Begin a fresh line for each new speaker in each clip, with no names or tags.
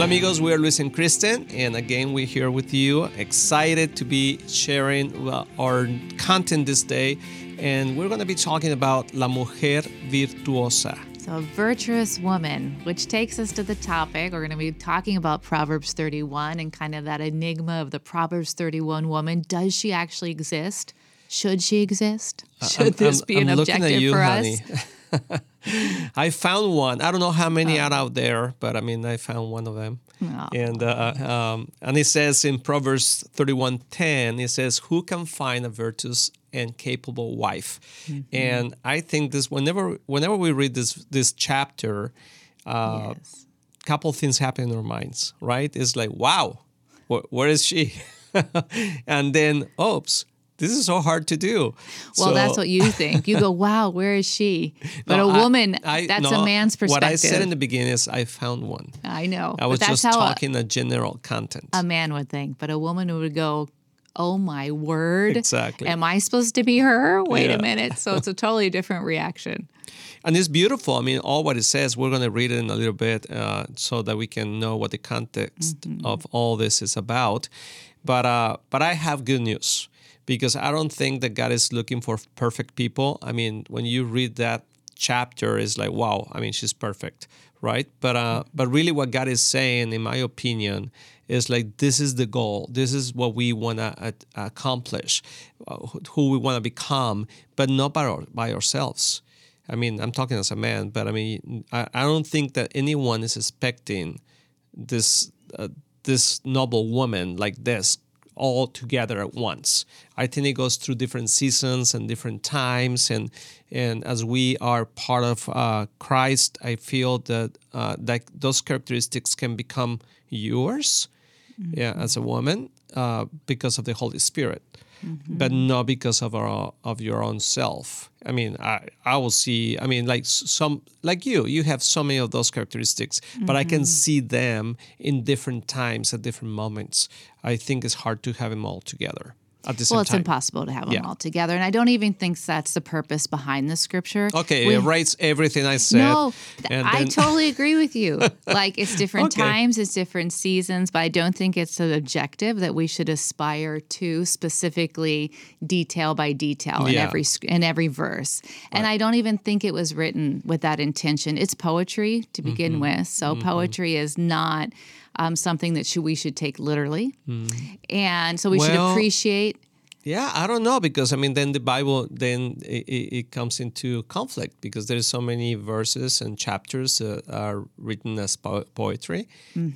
Hola amigos, we are Luis and Kristen, and again we're here with you, excited to be sharing uh, our content this day, and we're going to be talking about La Mujer Virtuosa.
So, a virtuous woman, which takes us to the topic. We're going to be talking about Proverbs 31 and kind of that enigma of the Proverbs 31 woman. Does she actually exist? Should she exist? Should
I'm-
this
I'm-
be an
I'm looking at
objective
you,
for
honey.
us?
I found one. I don't know how many
Oh.
are out there, but I mean, I found one of them.
Oh.
And uh, um, and it says in Proverbs 31:10, it says, "Who can find a virtuous and capable wife?"
Mm-hmm.
And I think this whenever whenever we read this this chapter, uh,
yes.
couple things happen in our minds, right? It's like, wow, wh- where is she? and then, oops, this is so hard to do.
Well,
So-
that's what you think. You go, wow, where is she? But
No,
a
I-
woman,
I-
that's
no,
a man's perspective.
What I said in the beginning is I found one.
I know.
I was just
how a-
talking a, general content.
a man would think. But a woman would go, oh my word.
Exactly.
Am I supposed to be her? Wait
Yeah.
a minute. So it's a totally different reaction.
and it's beautiful. I mean, all what it says, we're going to read it in a little bit uh, so that we can know what the context
Mm-hmm.
of all this is about. But uh, but I have good news because I don't think that God is looking for perfect people. I mean, when you read that chapter, it's like, wow. I mean, she's perfect, right? But uh, but really, what God is saying, in my opinion, is like this is the goal. This is what we want to uh, accomplish, uh, who we want to become, but not by our, by ourselves. I mean, I'm talking as a man, but I mean, I, I don't think that anyone is expecting this uh, this noble woman like this all together at once. I think it goes through different seasons and different times, and and as we are part of uh, Christ, I feel that uh, that those characteristics can become yours, yeah, as a woman, uh, because of the Holy Spirit Mm-hmm. but not because of our of your own self. I mean, I I will see. I mean, like some like you, you have so many of those characteristics, but I can mm-hmm. see them in different times at different moments. I think it's hard to have them all together at the same
Well, it's
time.
impossible to have them
Yeah.
all together. And I don't even think that's the purpose behind the scripture.
Okay,
We-
it writes everything I said.
No, th- I totally agree with you. Like it's different
Okay.
times, it's different seasons, but I don't think it's an objective that we should aspire to specifically detail by detail in
Yeah.
every in every verse. And I don't even think it was written with that intention. It's poetry to begin
Mm-hmm.
with, so poetry is not um, something that should, we should take literally, and so we should
Mm.
Appreciate.
Yeah, I don't know because I mean, then the Bible then it, it comes into conflict because there's so many verses and chapters that are written as po- poetry,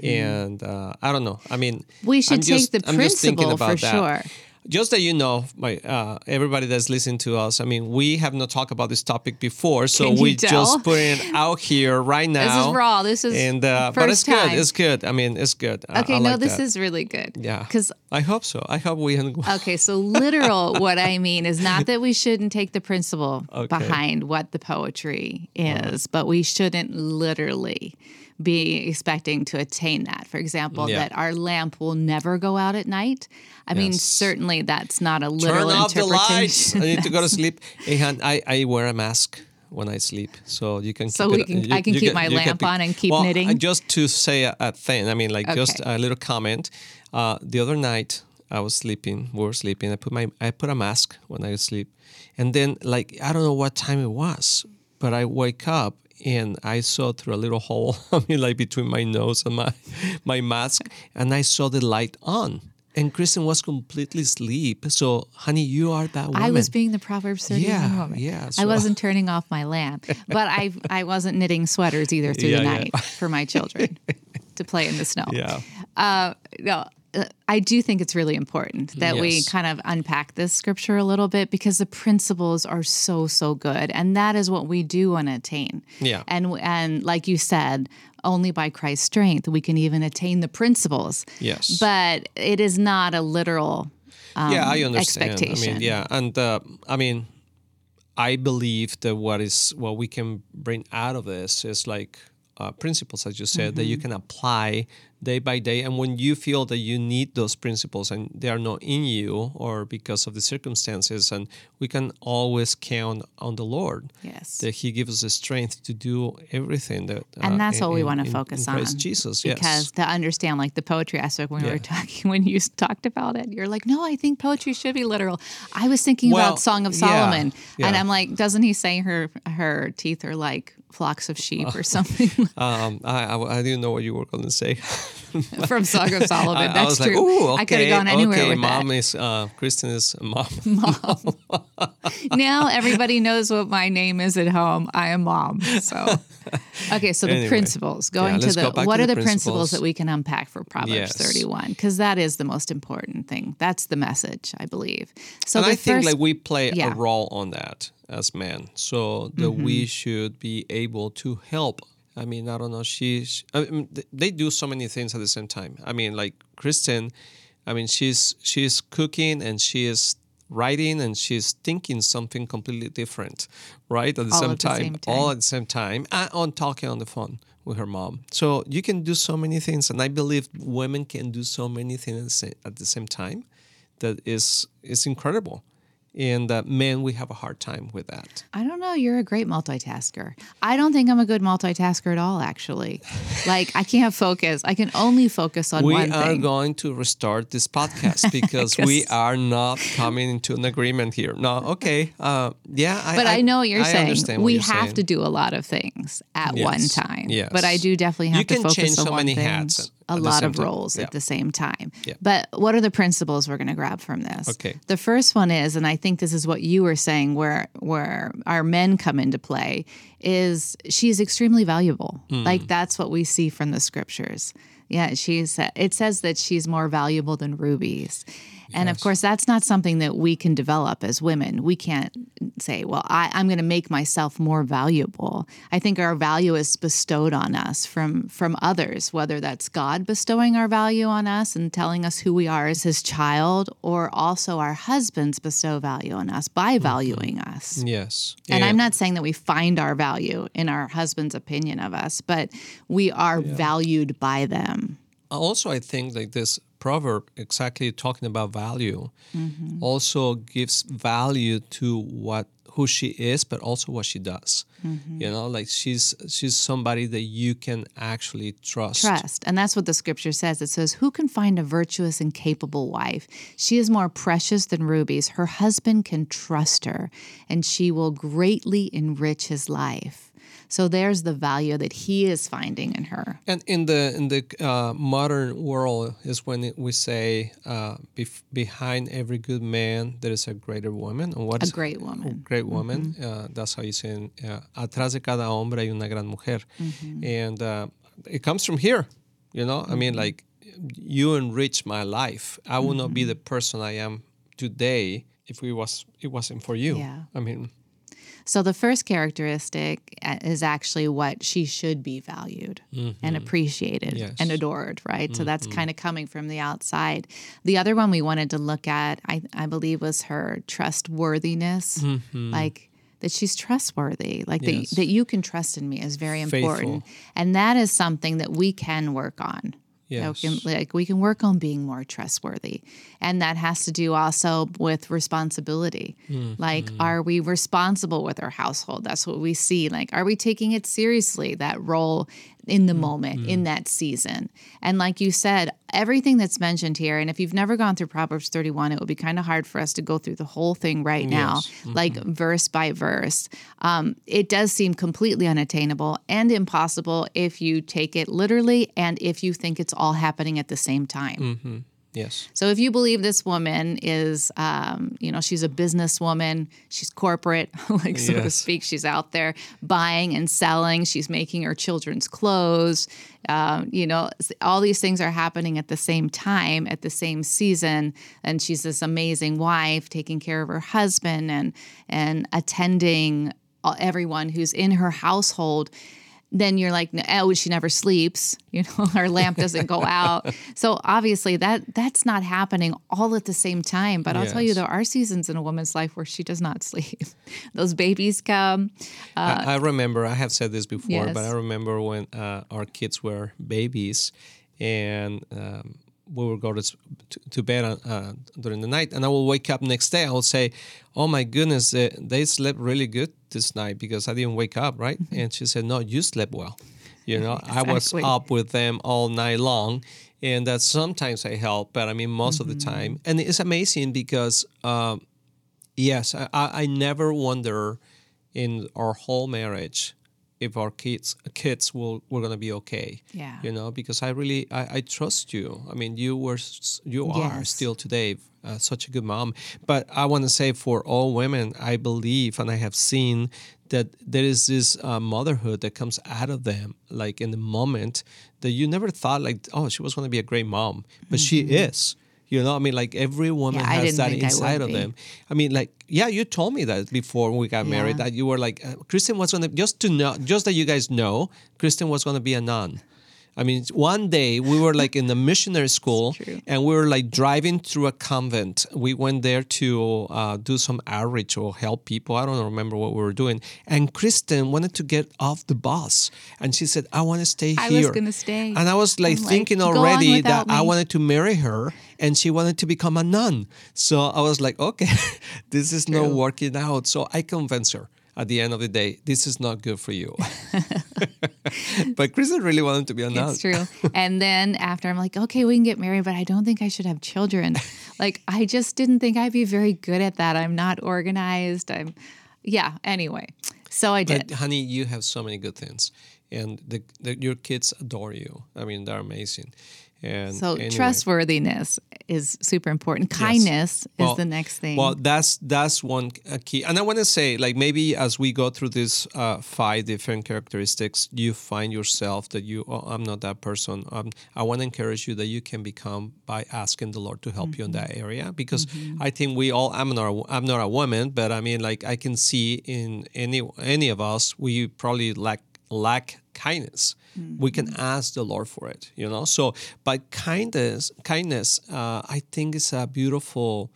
and uh, I don't know. I mean,
Mm-hmm. We should
I'm
take the
just thinking
principle for
that.
sure.
Just that you know, my uh, everybody that's listening to us. I mean, we have not talked about this topic before, so we
tell?
just put it out here right now.
This is raw. This is
and uh, but it's good. It's good. I mean, it's good.
Okay,
I
no,
like
this
that.
is really good.
yeah.
Because
I hope so. I hope we.
okay, so literal, what I mean is not that we shouldn't take the principle
Okay.
behind what the poetry is, but we shouldn't literally be expecting to attain that. For example,
Yeah.
that our lamp will never go out at night. I mean, certainly that's not a literal Turn
off the lights.
interpretation.
I need to go to sleep. Hey, I, I wear a mask when I sleep, so you can.
So
keep
we
it-
can-
you-
I can keep my lamp on and keep
well,
knitting?
uh, Just to say a, a thing. I mean, like just a little comment. Uh, the other night I was sleeping. We were sleeping. I put my I put a mask when I sleep, and then like I don't know what time it was, but I wake up and I saw through a little hole. I mean, like between my nose and my my mask, and I saw the light on. And Kristen was completely asleep. So, honey, you are that woman.
I was being the Proverbs 31
Yeah,
woman.
yeah,
I wasn't turning off my lamp, but I I wasn't knitting sweaters either through
Yeah,
the
yeah.
night for my children to play in the snow.
Yeah.
Uh, no, I do think it's really important that we kind of unpack this scripture a little bit because the principles are so so good, and that is what we do want to attain.
Yeah.
and and like you said, only by Christ's strength we can even attain the principles.
Yes.
but it is not a literal.
yeah, I understand. I
Um,
mean, yeah, and uh, I mean, I believe that what is what we can bring out of this is like uh, principles, as you said, that you
Mm-hmm.
can apply day by day. And when you feel that you need those principles and they are not in you or because of the circumstances, and we can always count on the Lord.
Yes.
That He gives us the strength to do everything that.
and
uh,
that's
in-
what we want to focus on.
Jesus, yes.
Because to understand like the poetry aspect when we
Yeah.
were talking, when you talked about it, you're like, no, I think poetry should be literal. I was thinking
Well,
about Song of
yeah,
Solomon, and. I'm like, doesn't he say her her teeth are like flocks of sheep or something
Um, I, I, I didn't know what you were going to say.
from Song of Solomon?
I,
That's
I was
true.
like, Ooh, okay,
I could have gone anywhere
okay,
with
mom
that.
is uh, Kristen is mom. Mom.
now everybody knows what my name is at home. I am mom. So, okay. So the
Anyway.
principles. Going to the what
to
are
the
the principles
principles.
that we can unpack for Proverbs
Yes.
31? Because that is the most important thing. That's the message, I believe. So
and
the
I think like we play
yeah. Mm-hmm.
a role on that as men, so that we should be able to help. I mean, I don't know. She's. I mean, they do so many things at the same time. I mean, like Kristen. I mean, she's she's cooking and she is writing and she's thinking something completely different, right? At the,
All
same,
at the
time,
same
all at the same time, and on talking on the phone with her mom. So you can do so many things, and I believe women can do so many things at the same, at the same time that is is incredible. And uh, men, we have a hard time with that.
I don't know. You're a great multitasker. I don't think I'm a good multitasker at all, actually. like, I can't focus. I can only focus on
we
one
are
thing.
going to restart this podcast because we are not coming into an agreement here. No, okay, uh, yeah, I,
but I, know what you're
I
saying. we have
saying.
to do a lot of things at one time.
yes.
But I do definitely have to do something.
You
to
can
focus
change
on
so
one
many
thing,
hats at-
a lot of
time.
roles
Yeah.
at the same time.
Yeah.
But what are the principles we're going to grab from this?
Okay.
The first one is, and I think this is what you were saying, where where our men come into play, is she's extremely valuable.
Hmm.
Like that's what we see from the scriptures. Yeah, she's. It says that she's more valuable than rubies, and of course that's not something that we can develop as women. We can't say, "Well, I, I'm going to make myself more valuable." I think our value is bestowed on us from from others, whether that's God bestowing our value on us and telling us who we are as His child, or also our husbands bestow value on us by mm-hmm. valuing us.
Yes,
And I'm not saying that we find our value in our husband's opinion of us, but we are valued by them.
also i think like this proverb exactly talking about value
Mm-hmm.
also gives value to what who she is but also what she does
Mm-hmm.
you know like she's she's somebody that you can actually trust
Trust. And that's what the scripture says. It says, Who can find a virtuous and capable wife? She is more precious than rubies. Her husband can trust her, and she will greatly enrich his life. So there's the value that he is finding in her.
and in the in the uh, modern world is when we say uh, bef- behind every good man there is a greater woman and what
A great woman.
great woman. Uh, that's how you say. Uh, atrás de cada hombre hay una gran mujer. And uh, it comes from here. You know, I mean, like, you enrich my life. I would not be the person I am today if it was it wasn't for you.
Yeah.
I mean,
So the first characteristic uh, is actually what she should be valued and mm-hmm. appreciated
Yes.
and adored, right? So that's mm-hmm. kind of coming from the outside. The other one we wanted to look at, I, I believe, was her trustworthiness, mm-hmm. like that she's trustworthy, like
Yes.
that, that you can trust in me is very important.
Faithful.
And that is something that we can work on.
Yes.
can- like we can work on being more trustworthy. And that has to do also with responsibility. Mm-hmm. Like are we responsible with our household? That's what we see. Like are we taking it seriously that role in the mm-hmm. moment in mm-hmm. that season. And like you said everything that's mentioned here and if you've never gone through proverbs 31 it would be kind of hard for us to go through the whole thing right now
Yes.
like mm-hmm. verse by verse. Um, it does seem completely unattainable and impossible if you take it literally and if you think it's all happening at the same time.
Yes.
So if you believe this woman is, um, you know, she's a businesswoman, she's corporate, like so to speak, she's out there buying and selling, she's making her children's clothes, um, you know, all these things are happening at the same time, at the same season, and she's this amazing wife, taking care of her husband and and attending everyone who's in her household then you're like, oh, she never sleeps. You know, her lamp doesn't go out. So obviously that that's not happening all at the same time. But I'll tell you, there are seasons in a woman's life where she does not sleep. Those babies come.
I, I remember, I have said this before, but
Uh.
I remember when uh, our kids were babies and um, we would go to, to, bed uh, during the night, and I will wake up next day. I will say, "Oh my goodness, they, they slept really good this night because I didn't wake up, right?" And she said, "No, you slept well. You know, I was up with them all night long." And that sometimes I help, but I mean most of the time. And it's amazing because um, yes, I I never wonder in our whole marriage if our kids kids will were gonna be okay.
Yeah.
You know, because I really I, I trust you. I mean, you were you are
Yes.
still today uh, such a good mom. But I want to say for all women, I believe and I have seen that there is this uh, motherhood that comes out of them, like in the moment that you never thought like, oh, she was going to be a great mom, but she is. You know, I mean, like every woman.
Yeah,
has that
think I would
inside of
be.
them. I mean, like, yeah, you told me that before we got married that you were like, uh, Kristen was gonna just to know, just that you guys know, Kristen was gonna be a nun. I mean, one day we were like in the missionary school, and we were like driving through a convent. We went there to uh, do some outreach or help people. I don't remember what we were doing. And Kristen wanted to get off the bus, and she said, "I want to stay
I
here."
I was gonna stay.
And I was like
I'm
thinking
"Go on
already that
without
I wanted to marry her, and she wanted to become a nun. So I was like, okay, this is not working out. So I convinced her at the end of the day, this is not good for you. but Kristen really wanted to be a nun.
It's true. And then after I'm like, okay, we can get married, but I don't think I should have children. like I just didn't think I'd be very good at that. I'm not organized. I'm yeah, anyway. So I did.
But honey, you have so many good things, and the, the, your kids adore you. I mean, they're amazing. And
so
anyway.
trustworthiness is super important. Kindness
Well,
is the next thing.
Well, that's that's one key, and I want to say, like maybe as we go through these uh, five different characteristics, you find yourself that you, oh, I'm not that person. Um, I want to encourage you that you can become by asking the Lord to help you in that area, because I think we all. I'm not. A, I'm not a woman, but I mean, like I can see in any any of us, we probably lack lack kindness. We can ask the Lord for it, you know. So, but kindness, kindness, uh, I think is a beautiful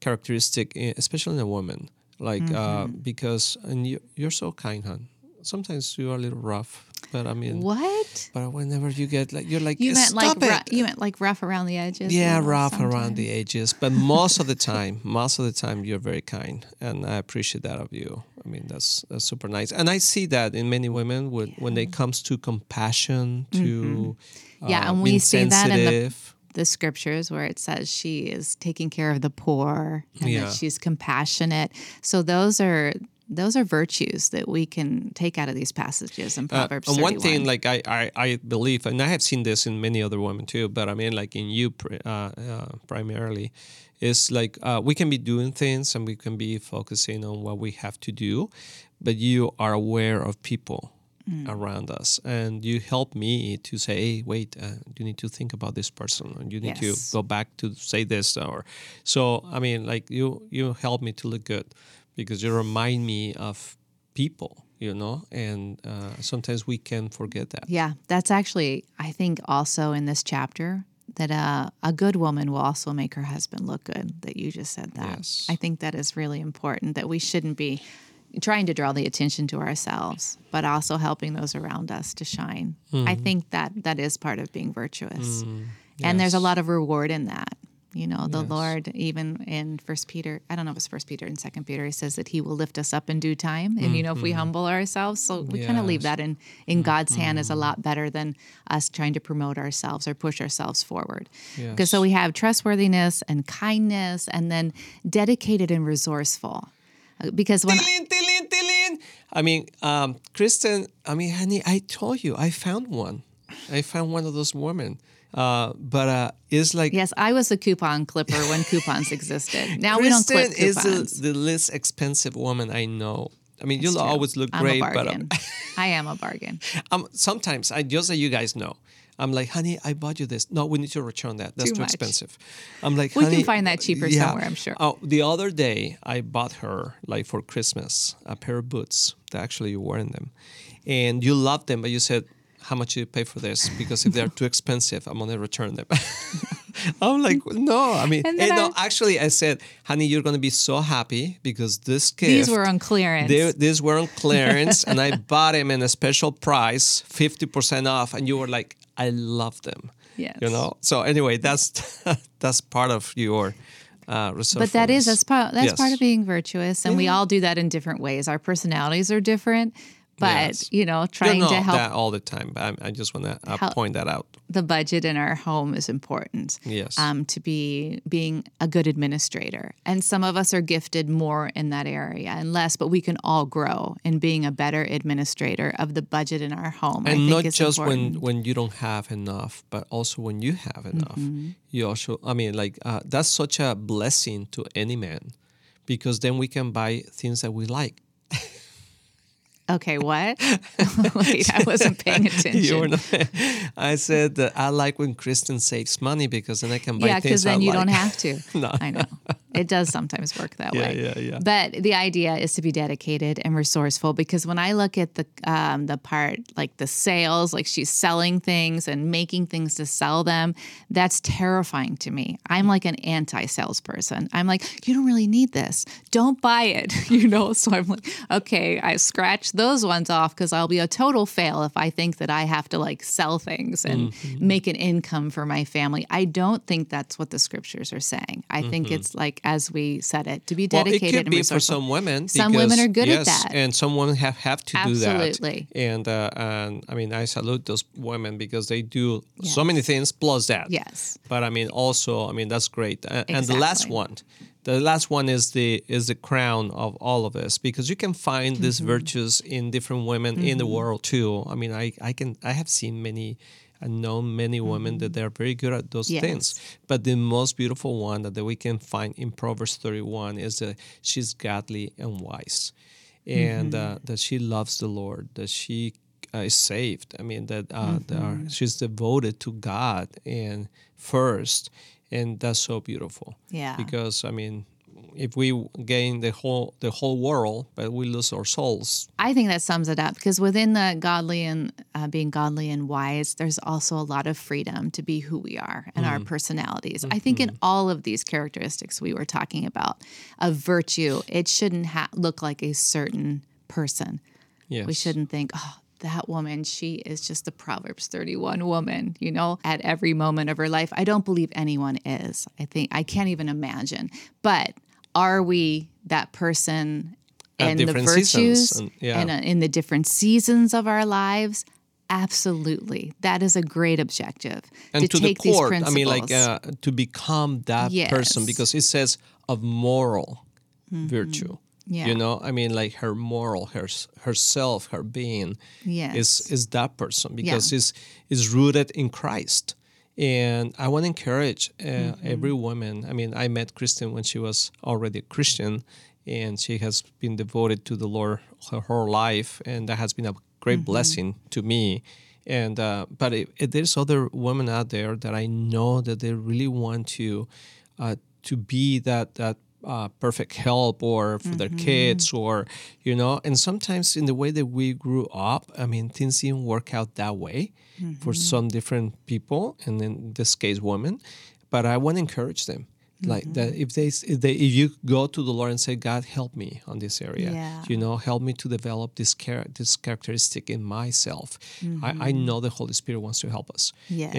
characteristic, eh, especially in a woman. Like uh, because and you, you're so kind, hon. Sometimes you are a little rough, but I mean,
what?
but whenever you get like, you're like,
You meant like
it.
ru- you meant like rough around the edges.
Yeah, rough around the edges, but most of the time, most of the time, you're very kind, and I appreciate that of you. I mean, that's that's super nice, and I see that in many women when when it comes to compassion, to
Mm-hmm. Yeah,
uh,
and
being
we see that in the the scriptures where it says she is taking care of the poor and
Yeah.
that she's compassionate. So those are those are virtues that we can take out of these passages in
Uh,
Proverbs.
and one thing, like I, I, I believe, and I have seen this in many other women too, but I mean, like in you uh, uh, primarily, is like uh, we can be doing things and we can be focusing on what we have to do, but you are aware of people around us, and you help me to say, "Hey, wait, uh, you need to think about this person, and you need
Yes.
to go back to say this." Or so, I mean, like you, you help me to look good because you remind me of people you know and uh, sometimes we can forget that
yeah, that's actually I think also in this chapter that uh, a good woman will also make her husband look good. That you just said that.
Yes.
I think that is really important. That we shouldn't be trying to draw the attention to ourselves, but also helping those around us to shine. I think that that is part of being virtuous. And there's a lot of reward in that. You know, the
Yes.
Lord, even in First Peter, I don't know if it's First Peter and Second Peter, he says that He will lift us up in due time. And you know, if we humble ourselves, so we kind of leave that in in God's hand is a lot better than us trying to promote ourselves or push ourselves forward. Because so we have trustworthiness and kindness, and then dedicated and resourceful. Uh, Because when
Tilin, tilin, tilin. I mean, um, Kristen, I mean, honey, I told you, I found one. I found one of those women. Uh, but uh, it's like
yes, I was a coupon clipper when coupons existed. Now we don't clip
Kristen is
coupons.
the, the least expensive woman I know. I mean, you'll
true.
always look
I'm
great, but um,
bargain. I am a bargain.
um, sometimes I just so you guys know. I'm like, honey, I bought you this. No, we need to return that. That's
Too
too, expensive. I'm like,
We can find that cheaper somewhere, I'm sure.
Oh, the other day I bought her like for Christmas a pair of boots that actually you're in them, and you loved them, but you said, how much do you pay for this? Because if they're too expensive, I'm gonna return them. I'm like, no. I mean,
And
eh, no.
I-
Actually, I said, honey, you're gonna be so happy because this gift.
These were on clearance.
They, these were on clearance, and I bought them in a special price, fifty percent off. And you were like, "I love them,"
Yes.
You know. So anyway, that's that's part of your uh,
But that is that's part that's part of being virtuous, and we all do that in different ways. Our personalities are different, but
Yes.
you know, trying to help
that all the time, but I, I just want to uh, point that out.
the budget in our home is important.
Yes.
Um, to be being a good administrator, and some of us are gifted more in that area and less, but we can all grow in being a better administrator of the budget in our home. I
and not just when when you don't have enough but also when you have enough
Mm-hmm.
you also i mean like uh, that's such a blessing to any man because then we can buy things that we like
Okay, what? Wait, I wasn't paying attention.
you were not, i said that i like when kristen saves money because then i can buy
yeah,
things
because then
I
you
like.
don't have to.
No.
I know. It does sometimes work that
Yeah,
way.
yeah, yeah.
But the idea is to be dedicated and resourceful because when I look at the um, the part like the sales, like she's selling things and making things to sell them, that's terrifying to me. I'm like an anti salesperson. I'm like, you don't really need this. Don't buy it. You know. So I'm like, okay, I scratch those ones off because I'll be a total fail if I think that I have to like sell things and
Mm-hmm.
make an income for my family. I don't think that's what the scriptures are saying. I think it's like as we said it to be
Mm-hmm. Well, it could
and
be for some women.
Some women are good at that.
and some women have, have to do that.
Absolutely.
And uh, and I mean, I salute those women because they do so many things plus that.
Yes.
But I mean, also, I mean, that's great. A- And the last one, the last one is the is the crown of all of this because you can find these
Mm-hmm.
virtues in different women in the world too. I mean, I I can I have seen many. I know many women that they're very good at those
Mm-hmm. Yes.
things. But the most beautiful one that, we can find in Proverbs 31 is that she's godly and wise, and
Mm-hmm.
uh, that she loves the Lord, that she uh, is saved. I mean that uh, that are-
Mm-hmm.
she's devoted to God and first, and that's so beautiful.
Yeah.
Because I mean, if we gain the whole the whole world, but we lose our souls,
I think that sums it up because within the godly and uh, being godly and wise, there's also a lot of freedom to be who we are and
Mm-hmm.
our personalities. I think in all of these characteristics we were talking about of virtue, it shouldn't ha- look like a certain person.
yes,
We shouldn't think, oh, that woman, she is just the Proverbs 31 woman, you know, at every moment of her life. I don't believe anyone is. I think, I can't even imagine. But are we that person in the virtues
and- yeah.
and uh, in the different seasons of our lives? Absolutely. That is a great objective.
and
to,
to, the
take these
core. I
principles.
mean, like uh, to become that person because it says of moral virtue.
Yeah.
You know, I mean, like her moral, her herself, her being
Yes.
is is that person because it's is rooted in Christ. And I want to encourage uh,
Mm-hmm.
every woman. I mean, I met Kristen when she was already a Christian, and she has been devoted to the Lord her whole life, and that has been a great
Mm-hmm.
blessing to me. And uh, but if, if there's other women out there that I know that they really want to uh, to be that that uh, perfect help or for their kids or you know and sometimes in the way that we grew up i mean things didn't work out that way for some different people and in this case women but i want to encourage them like that if they if they if you go to the lord and say god help me on this area
Yeah.
you know help me to develop this char- this characteristic in myself. I, I know the holy spirit wants to help us.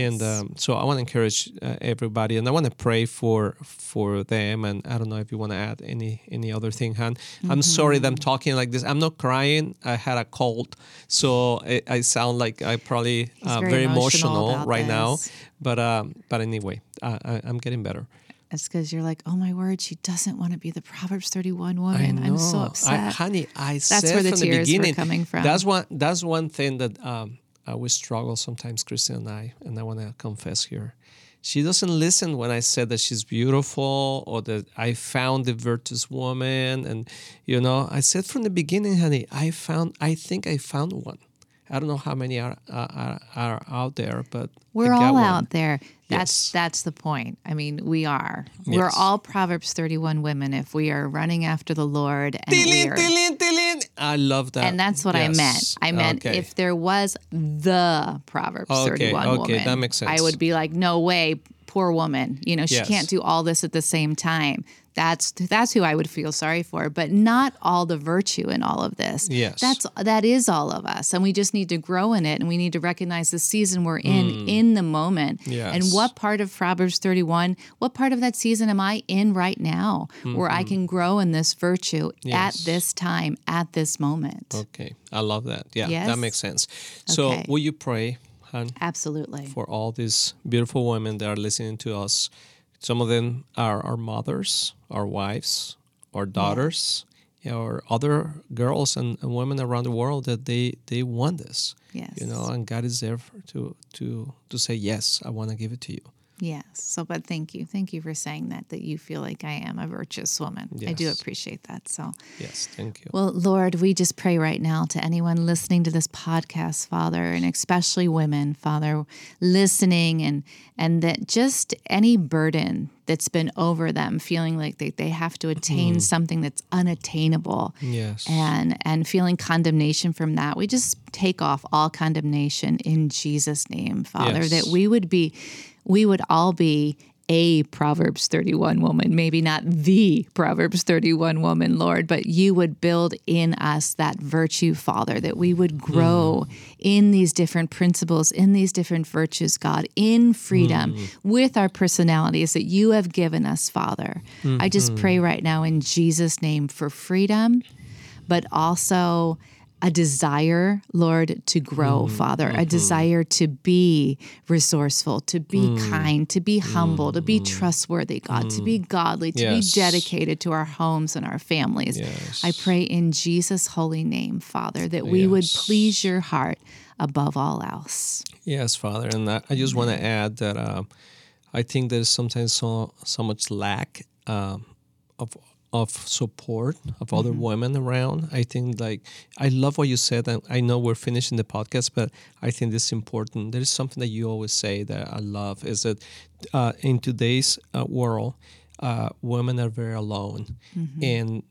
And um, so i want to encourage uh, everybody and i want to pray for for them and i don't know if you want to add any any other thing han. I'm sorry that i'm
Mm-hmm.
talking like this. I'm not crying. I had a cold. So i, I sound like i probably uh,
very
very
emotional
emotional right now. but um but anyway uh, I, i'm getting better
It's because you're like, oh my word, she doesn't want to be the Proverbs 31 woman. I'm so upset.
I, honey, I
That's
said
where the
from
tears were
the beginning.
coming from.
That's one. That's one thing that um, uh, we struggle sometimes, Kristen and I, and I want to confess here. She doesn't listen when I said that she's beautiful or that I found the virtuous woman, and you know, I said from the beginning, honey, I found. I think I found one. I don't know how many are are, are out there, but
We're all
one.
out there. That's
Yes.
that's the point. I mean, we are. We're all Proverbs 31 women if we are running after the Lord and are
tilin, tilin. I love that.
and that's what I meant. I meant
Okay.
if there was the Proverbs
Okay,
31
okay,
woman,
that makes
I would be like, no way, poor woman. You know, she
Yes.
can't do all this at the same time. That's that's who I would feel sorry for, but not all the virtue in all of this.
Yes.
That's that is all of us, and we just need to grow in it, and we need to recognize the season we're in mm. in the moment, and what part of Proverbs thirty one, what part of that season am I in right now, where I mm-hmm. can grow in this virtue at this time, at this moment.
Okay, I love that. Yeah,
Yes?
that makes sense. So,
Okay.
will you pray, Han,
Absolutely.
for all these beautiful women that are listening to us? Some of them are our mothers, our wives, our daughters, yeah, or other girls and, and women around the world that they they want this.
Yes.
You know, and God is there for, to to to say yes. I want to give it to you.
Yes. So, but thank you. Thank you for saying that, that you feel like I am a virtuous woman. I do appreciate that. So,
Yes, thank you.
well, Lord, we just pray right now to anyone listening to this podcast, Father, and especially women, Father, listening and and that just any burden that's been over them, feeling like they, they have to attain mm-hmm. something that's unattainable
yes.
and and feeling condemnation from that we just take off all condemnation in jesus name father
Yes.
that we would be we would all be a proverbs 31 woman. Maybe not the proverbs 31 woman lord but you would build in us that virtue father that we would mm. grow in these different principles in these different virtues god in freedom mm. with our personalities that you have given us father. I just pray mm-hmm. right now in jesus name for freedom but also a desire, Lord, to grow, mm-hmm. Father, a mm-hmm. desire to be resourceful, to be mm. kind, to be humble, to be mm. trustworthy, God, to be mm. godly, to
Yes.
be dedicated to our homes and our families.
Yes.
I pray in Jesus' holy name, Father, that we would please your heart above all else.
Yes, Father, and I, I just want to add that um, I think there's sometimes so so much lack um, of of support of other women around. I think like I love what you said, and I know we're finishing the podcast, but I think this is important. There is something that you always say that I love is that uh, in today's uh, world, uh, women are very alone, and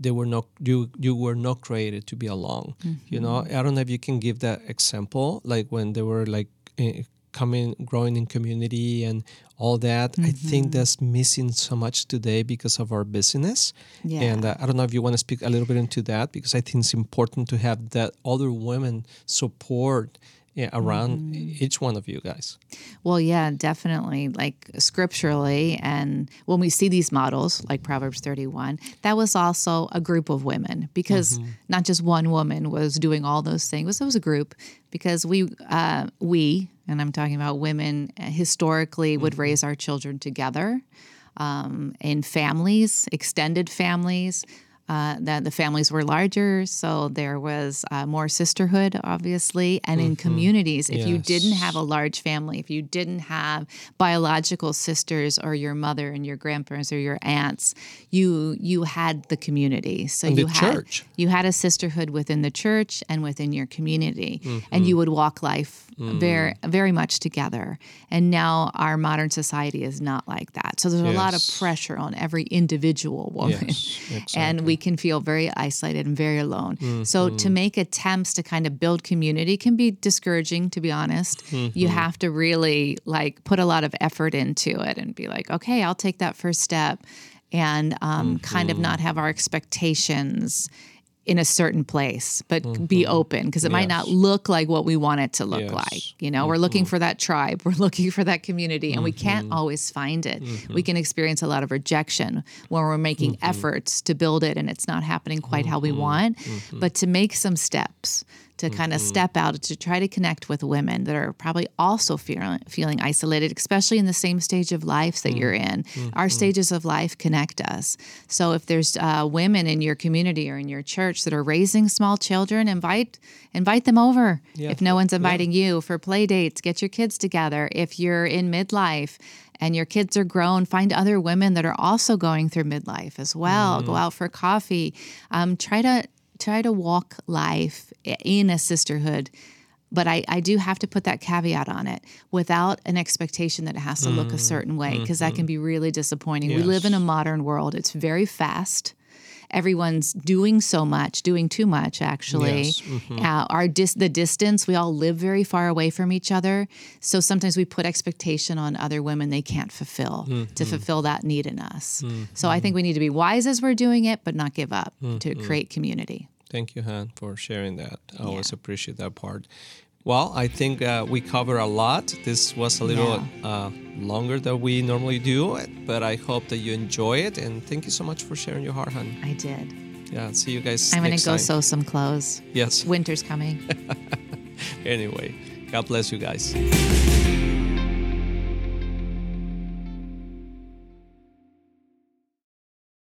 they were not you you were not created to be alone you know? I don't know if you can give that example like when they were like eh, coming growing in community and all that i think that's missing so much today because of our busyness
Yeah.
and uh, i don't know if you want to speak a little bit into that because i think it's important to have that other women support yeah, around each one of you guys
Well, yeah, definitely. Like scripturally, and when we see these models, like Proverbs 31, that was also a group of women because not just one woman was doing all those things. It was a group because we, uh, we, and I'm talking about women, uh, historically would raise our children together um, in families, extended families. Uh, that the families were larger, so there was uh, more sisterhood, obviously, and in communities. If you didn't have a large family, if you didn't have biological sisters or your mother and your grandparents or your aunts, you you had the community. So
And
you
the
had
church.
you had a sisterhood within the church and within your community, and
Mm-hmm.
you would walk life
Mm.
very very much together. And now our modern society is not like that. So there's a lot of pressure on every individual woman,
Yes,
and we can feel very isolated and very alone. So
Mm-hmm.
to make attempts to kind of build community can be discouraging, to be honest.
Mm-hmm.
You have to really like put a lot of effort into it and be like, okay, I'll take that first step, and um, kind
Mm-hmm.
of not have our expectations in a certain place, but be open because it might not
Mm-hmm.
Look like what we want it to look
Yes. Mm-hmm.
like. You know, we're looking for that tribe, we're looking for that community, and we can't always find it.
Mm-hmm.
We can experience a lot of rejection when we're making efforts to build it and it's not happening quite how
Mm-hmm.
we want. But to make some steps to kind of step out to try to connect with women that are probably also feeling feeling isolated, especially in the same stage of life that you're in. Our stages of life connect us. So if there's uh, women in your community or in your church that are raising small children, invite invite them over. If no one's inviting you for play dates, get your kids together. If you're in midlife and your kids are grown, find other women that are also going through midlife as well. Go out for coffee. Um, try to try to walk life in a sisterhood. But I, I do have to put that caveat on it without an expectation that it has to look a mm. certain way because that can mm-hmm. be really disappointing. We live in a modern world, it's very fast. Everyone's doing so much, doing too much, actually.
Yes. Mm-hmm.
Uh, our dis- the distance, we all live very far away from each other. So sometimes we put expectation on other women they can't fulfill to
Mm-hmm.
fulfill that need in us. So I think we need to be wise as we're doing it, but not give up to
Mm-hmm.
create community.
Thank you, Han, for sharing that. I always appreciate that part. Well, I think uh, we cover a lot. This was a little uh, longer than we normally do, but I hope that you enjoy it. And thank you so much for sharing your heart, Han.
I did.
Yeah, see you guys.
I'm going to go
time.
sew some clothes.
Yes.
Winter's coming.
Anyway, God bless you guys.